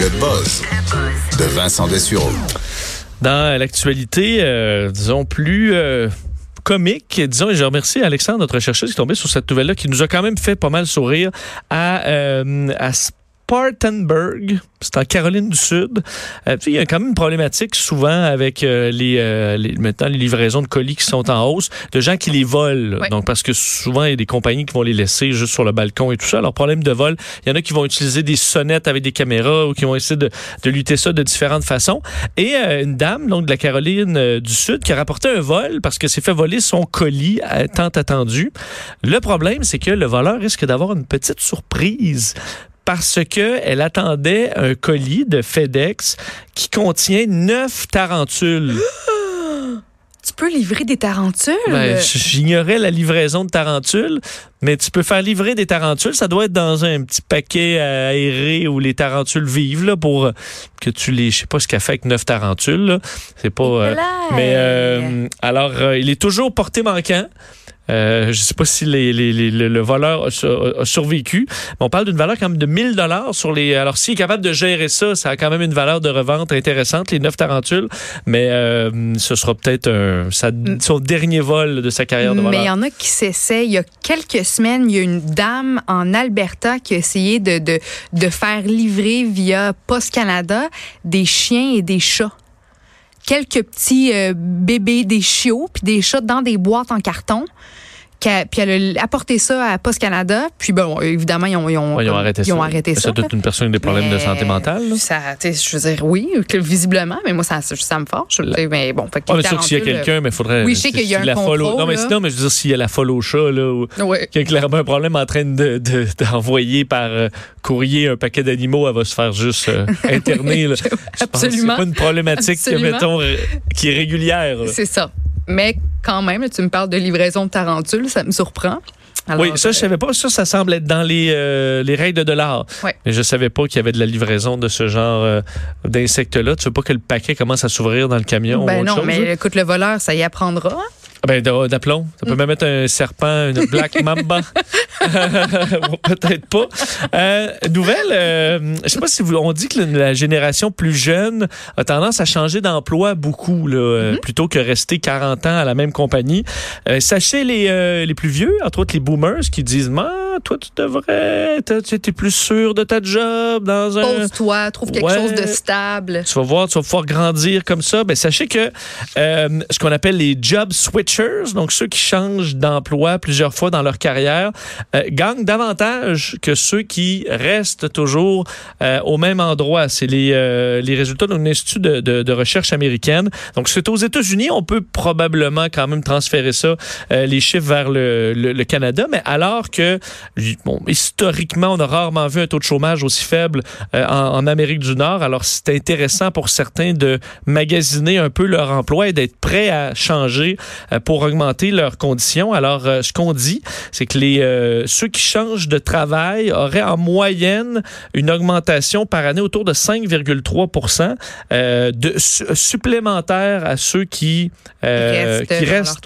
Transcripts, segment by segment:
Le buzz de Vincent Dessureau. Dans l'actualité, euh, disons, plus euh, comique, disons, et je remercie Alexandre, notre chercheuse, qui est tombé sur cette nouvelle-là, qui nous a quand même fait pas mal sourire à, euh, à Spartanburg, c'est en Caroline du Sud. Euh, il y a quand même une problématique souvent avec euh, les, euh, les, maintenant les livraisons de colis qui sont en hausse, de gens qui les volent. Oui. Donc parce que souvent il y a des compagnies qui vont les laisser juste sur le balcon et tout ça. Alors problème de vol, il y en a qui vont utiliser des sonnettes avec des caméras ou qui vont essayer de, de lutter ça de différentes façons. Et euh, une dame donc de la Caroline euh, du Sud qui a rapporté un vol parce que s'est fait voler son colis tant attendu. Le problème c'est que le voleur risque d'avoir une petite surprise parce que elle attendait un colis de FedEx qui contient neuf tarentules. Tu peux livrer des tarentules? Ben, J'ignorais la livraison de tarentules, mais tu peux faire livrer des tarentules. Ça doit être dans un petit paquet aéré où les tarentules vivent là, pour euh, que tu les. Je sais pas ce qu'elle fait avec neuf tarentules. C'est pas. euh, mais euh, alors, euh, il est toujours porté manquant. Euh, je sais pas si les, les- les- le, le voleur a, su- a survécu. Mais on parle d'une valeur quand même de 1000 dollars sur les. Alors, s'il est capable de gérer ça, ça a quand même une valeur de revente intéressante, les neuf tarentules. Mais euh, ce sera peut-être un- sa- son dernier vol de sa carrière de Mais il voleur. y en a qui s'essaient. Il y a quelques semaines, il y a une dame en Alberta qui a essayé de, de, de faire livrer via Post Canada des chiens et des chats. Quelques petits euh, bébés, des chiots, puis des chats dans des boîtes en carton. Puis elle a apporté ça à Post Canada. Puis bon, évidemment, ils ont, ils ont, Ouais, ils ont arrêté ils ont ça. arrêté ça. Toute une personne avec des problèmes de santé mentale. là. Ça, je veux dire, oui, visiblement, mais moi, ça, ça me force. Je veux dire, Mais bon, fait que Ouais, les mais sûr que s'il y a quelqu'un, mais il faudrait. Oui, je sais qu'il y a un la contrôle, Non, mais sinon, mais je veux dire, s'il y a la folle au chat, là, qui a clairement un problème en train de, de- d'envoyer par euh, courrier un paquet d'animaux, elle va se faire juste euh, interner. là. Je pense que Absolument. C'est pas une problématique, Absolument. mettons, qui est régulière. C'est ça. Mais quand même, tu me parles de livraison de tarentules, ça me surprend. Alors, oui, ça, je euh, savais pas. Ça, ça semble être dans les, euh, les règles de l'art. Mais je savais pas qu'il y avait de la livraison de ce genre euh, d'insectes-là. Tu veux pas que le paquet commence à s'ouvrir dans le camion ou Ben autre non, chose, mais là? écoute, le voleur, ça y apprendra. Ah Ben, d'a- d'aplomb. Ça peut même être un serpent, une black mamba. Peut-être pas. Euh, nouvelle, euh, je sais pas si vous, on dit que la, génération plus jeune a tendance à changer d'emploi beaucoup, là, euh, plutôt que rester 40 ans à la même compagnie. Euh, sachez les, euh, les plus vieux, entre autres les boomers, qui disent, toi, tu devrais, tu es plus sûr de ta job dans un... Pose-toi, trouve quelque ouais. chose de stable. Tu vas voir, tu vas pouvoir grandir comme ça. Ben, sachez que euh, ce qu'on appelle les job switchers, donc ceux qui changent d'emploi plusieurs fois dans leur carrière, euh, gagnent davantage que ceux qui restent toujours euh, au même endroit. C'est les, euh, les résultats d'un institut de, de, de recherche américaine. Donc, c'est aux États-Unis. On peut probablement quand même transférer ça, euh, les chiffres vers le, le, le Canada, mais alors que, bon, historiquement, on a rarement vu un taux de chômage aussi faible euh, en, en Amérique du Nord. Alors, c'est intéressant pour certains de magasiner un peu leur emploi et d'être prêts à changer euh, pour augmenter leurs conditions. Alors, euh, ce qu'on dit, c'est que les ceux qui changent de travail auraient en moyenne une augmentation par année autour de 5,3 euh, de su- supplémentaire à ceux qui, Restent qui restent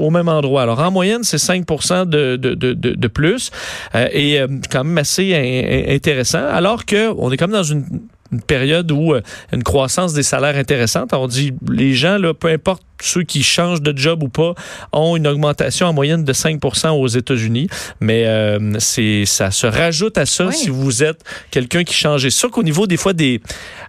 au même endroit. Alors, en moyenne, c'est 5 de, de, de, de, plus et euh, quand même assez in- in- intéressant. Alors que on est comme dans une, une période où euh, une croissance des salaires intéressante. On dit les gens, là, peu importe ceux qui changent de job ou pas, ont une augmentation en moyenne de 5% aux États-Unis. Mais euh, c'est ça se rajoute à ça Oui. si vous êtes quelqu'un qui change. C'est sûr qu'au niveau des fois des,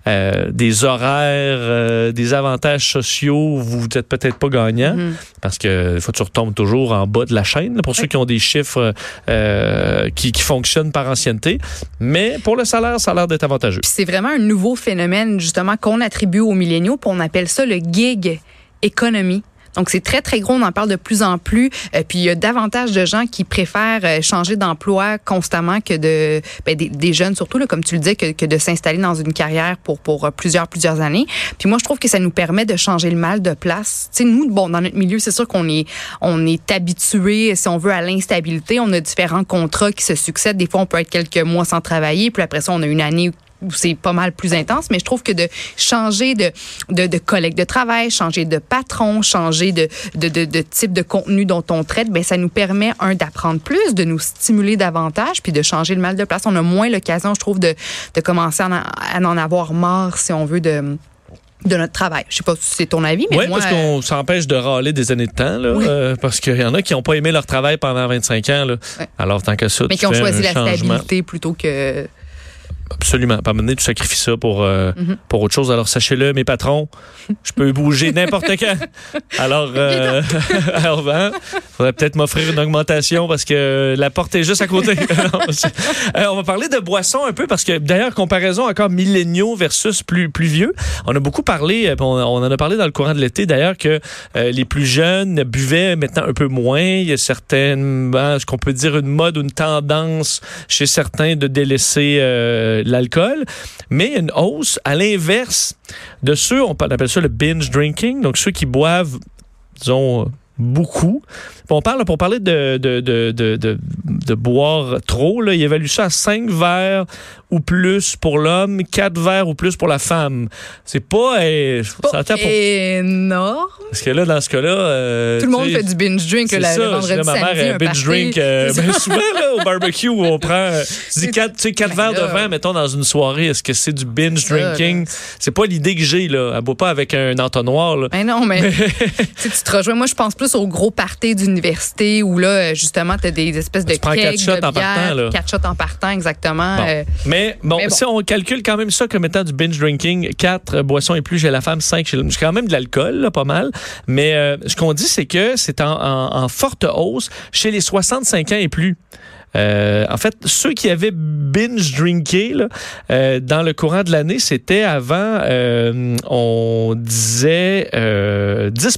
euh, des horaires, euh, des avantages sociaux, vous n'êtes peut-être pas gagnant Mhm. parce que des fois tu retombes toujours en bas de la chaîne là, pour ceux qui ont des chiffres euh, qui, qui fonctionnent par ancienneté. Mais pour le salaire, ça a l'air d'être avantageux. C'est vraiment un nouveau phénomène, justement, qu'on attribue aux milléniaux, puis on appelle ça le gig economy. Donc, c'est très, très gros. On en parle de plus en plus. Euh, puis, il y a davantage de gens qui préfèrent euh, changer d'emploi constamment que de... ben, des, des jeunes, surtout, là, comme tu le disais, que, que de s'installer dans une carrière pour, pour euh, plusieurs, plusieurs années. Puis moi, je trouve que ça nous permet de changer le mal de place. Tu sais, nous, bon, dans notre milieu, c'est sûr qu'on est, on est habitué, si on veut, à l'instabilité. On a différents contrats qui se succèdent. Des fois, on peut être quelques mois sans travailler. Puis après ça, on a une année c'est pas mal plus intense, mais je trouve que de changer de, de, de collègue de travail, changer de patron, changer de, de, de, de type de contenu dont on traite, ben ça nous permet, un, d'apprendre plus, de nous stimuler davantage, puis de changer le mal de place. On a moins l'occasion, je trouve, de, de commencer à en, à en avoir marre, si on veut, de de notre travail. Je sais pas si c'est ton avis, mais Oui, moi, parce qu'on s'empêche de râler des années de temps, là, Oui. euh, parce qu'il y en a qui n'ont pas aimé leur travail pendant 25 ans. Là. Alors, tant que ça, mais tu qui ont choisi la changement. stabilité plutôt que Absolument. Pas mener, tu sacrifies ça pour, euh, Mhm. pour autre chose. Alors, sachez-le, mes patrons, je peux bouger n'importe quand. Alors, euh, alors hein, faudrait peut-être m'offrir une augmentation parce que la porte est juste à côté. Euh, on va parler de boissons un peu parce que, d'ailleurs, comparaison encore milléniaux versus plus, plus vieux. On a beaucoup parlé, euh, on, on en a parlé dans le courant de l'été, d'ailleurs, que euh, les plus jeunes buvaient maintenant un peu moins. Il y a certaines, ben, ce qu'on peut dire une mode ou une tendance chez certains de délaisser l'alcool, mais une hausse à l'inverse de ceux, on appelle ça le binge drinking, donc ceux qui boivent, disons, beaucoup. Pour parler de boire trop, là, il évalue ça à 5 verres ou plus pour l'homme, 4 verres ou plus pour la femme. C'est pas... euh, pas ça énorme. Parce que là, dans ce cas-là... euh, Tout le monde fait du binge drink c'est là, ça, le vendredi ma mère samedi, un binge party. drink euh, ben, souvent là, au barbecue où on prend euh, tu dis quatre, tu sais, quatre Ben verres de vin mettons dans une soirée est-ce que c'est du binge drinking? C'est pas l'idée que j'ai là elle boit pas avec un entonnoir là. Ben non, mais tu te rejoins. Moi, je pense plus au gros party d'université où là, justement, tu as des espèces de Tu prends quatre shots de en partant, là. Quatre shots en partant, exactement. Bon. Euh, mais, bon, mais bon. si on calcule quand même ça comme étant du binge drinking, 4 boissons et plus chez la femme, 5 chez l'homme. C'est quand même de l'alcool, là, pas mal. Mais euh, ce qu'on dit, c'est que c'est en, en- en forte hausse chez les 65 ans et plus. Euh, en fait, ceux qui avaient binge drinké là, euh, dans le courant de l'année, c'était avant, euh, on disait euh, 10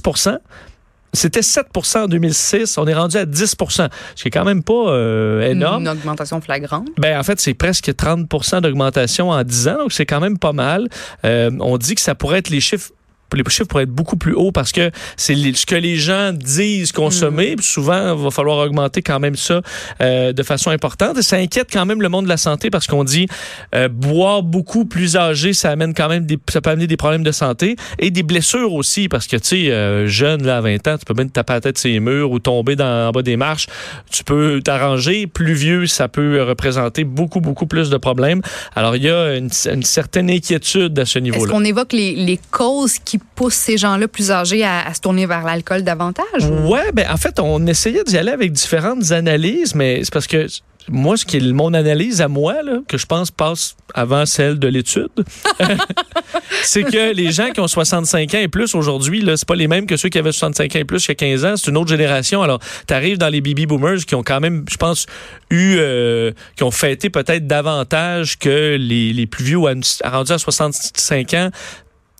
c'était 7 en 2006. On est rendu à 10 ce qui est quand même pas euh, énorme. Une augmentation flagrante. Ben, en fait, c'est presque 30 d'augmentation en 10 ans, donc c'est quand même pas mal. Euh, on dit que ça pourrait être les chiffres les chiffres pourraient être beaucoup plus hauts parce que c'est ce que les gens disent consommer. Puis Souvent, il va falloir augmenter quand même ça euh, de façon importante. Et ça inquiète quand même le monde de la santé parce qu'on dit euh, boire beaucoup plus âgé, ça amène quand même des, ça peut amener des problèmes de santé et des blessures aussi parce que tu sais, euh, jeune là à 20 ans, tu peux te taper la tête sur les murs ou tomber dans, en bas des marches. Tu peux t'arranger. Plus vieux, ça peut représenter beaucoup beaucoup plus de problèmes. Alors il y a une, une certaine inquiétude à ce Est-ce niveau-là. qu'on évoque les, les causes qui poussent ces gens-là plus âgés à, se tourner vers l'alcool davantage? Ouais, ben en fait, on essayait d'y aller avec différentes analyses, mais c'est parce que moi, ce qui est mon analyse à moi, que je pense passe avant celle de l'étude, c'est que les gens qui ont 65 ans et plus aujourd'hui, c'est pas les mêmes que ceux qui avaient 65 ans et plus il y a 15 ans. C'est une autre génération. Alors, tu arrives dans les baby boomers qui ont quand même, je pense, eu, euh, qui ont fêté peut-être davantage que les, plus vieux ou à, à rendu à 65 ans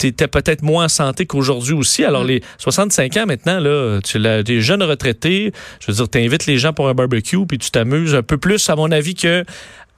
t'étais peut-être moins en santé qu'aujourd'hui aussi. Alors, Mm. les 65 ans maintenant, là, tu as des jeunes retraités. Je veux dire, t'invites les gens pour un barbecue puis tu t'amuses un peu plus, à mon avis, que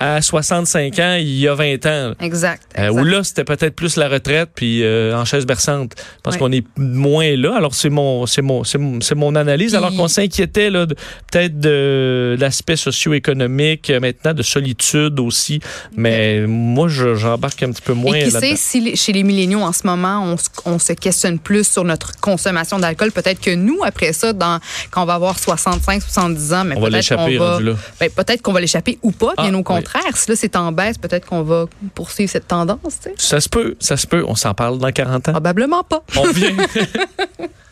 à 65 ans, il y a 20 ans. Exact. Euh, exact. où là, c'était peut-être plus la retraite puis euh, en chaise berçante. Ouais. qu'on est moins là. Alors, c'est mon, c'est mon, c'est mon, analyse. Puis- Alors qu'on s'inquiétait là, peut-être de l'aspect socio-économique, euh, maintenant de solitude aussi. Mais moi, je- j'embarque un petit peu moins Et qui sait si chez les milléniaux en ce moment, on, se- on se questionne plus sur notre consommation d'alcool. Peut-être que nous, après ça, dans, quand on va avoir 65, 70 ans, mais On va peut-être qu'on va, ben, peut-être qu'on va l'échapper ou pas. Bien Ah, au oui. Contraire, si là c'est en baisse, peut-être qu'on va poursuivre cette tendance. Ça se peut, ça se peut. On s'en parle dans 40 ans. Probablement pas. On revient.